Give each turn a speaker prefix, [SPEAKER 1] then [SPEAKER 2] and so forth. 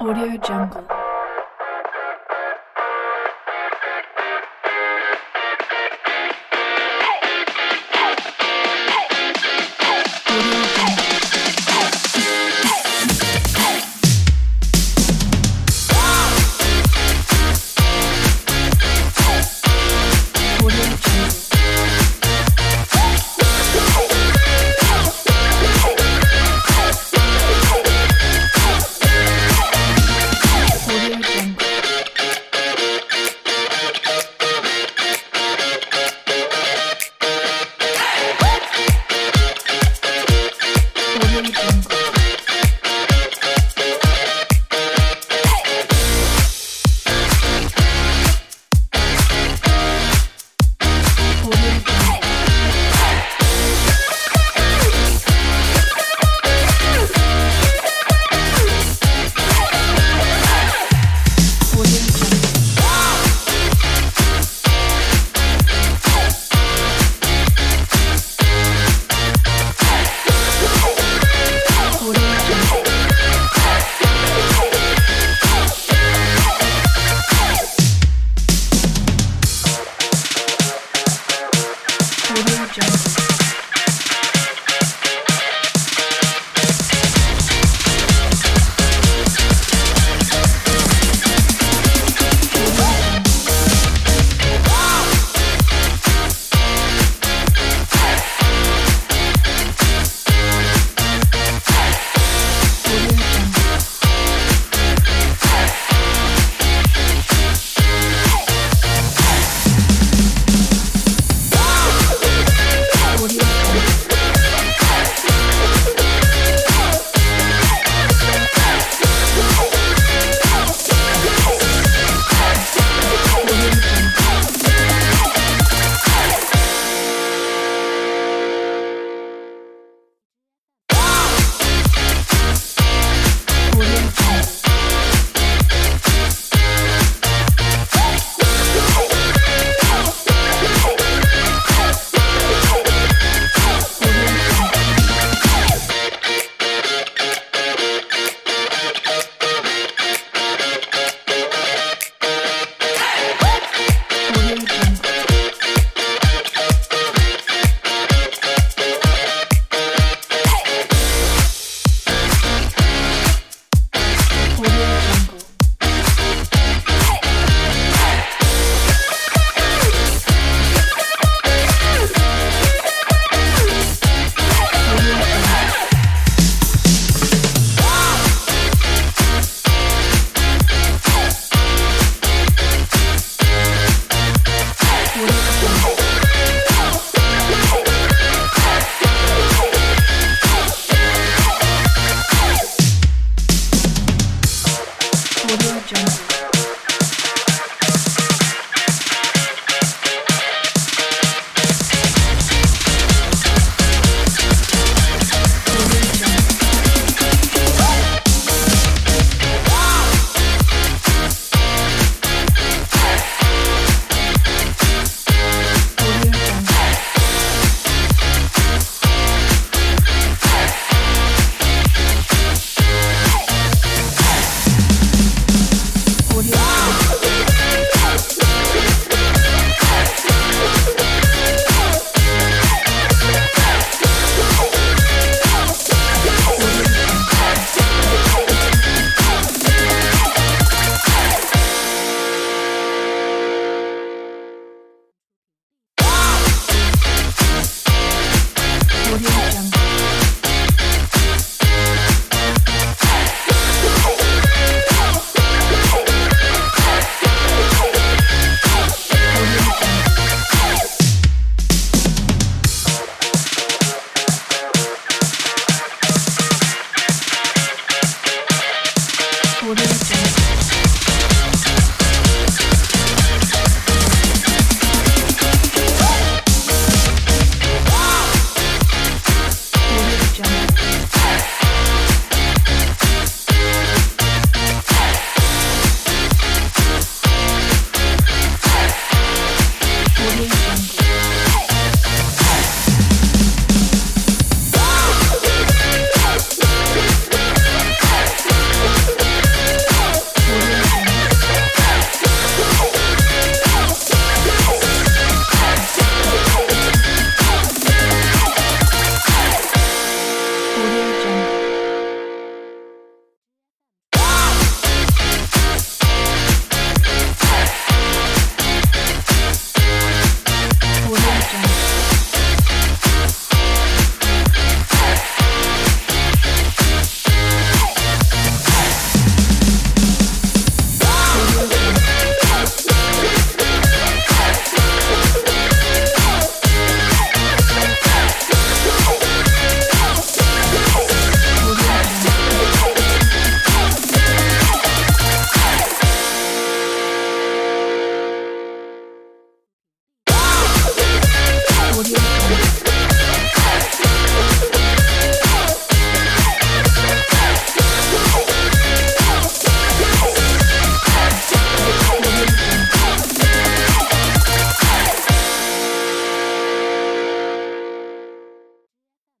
[SPEAKER 1] Audio Jungle. Jungle.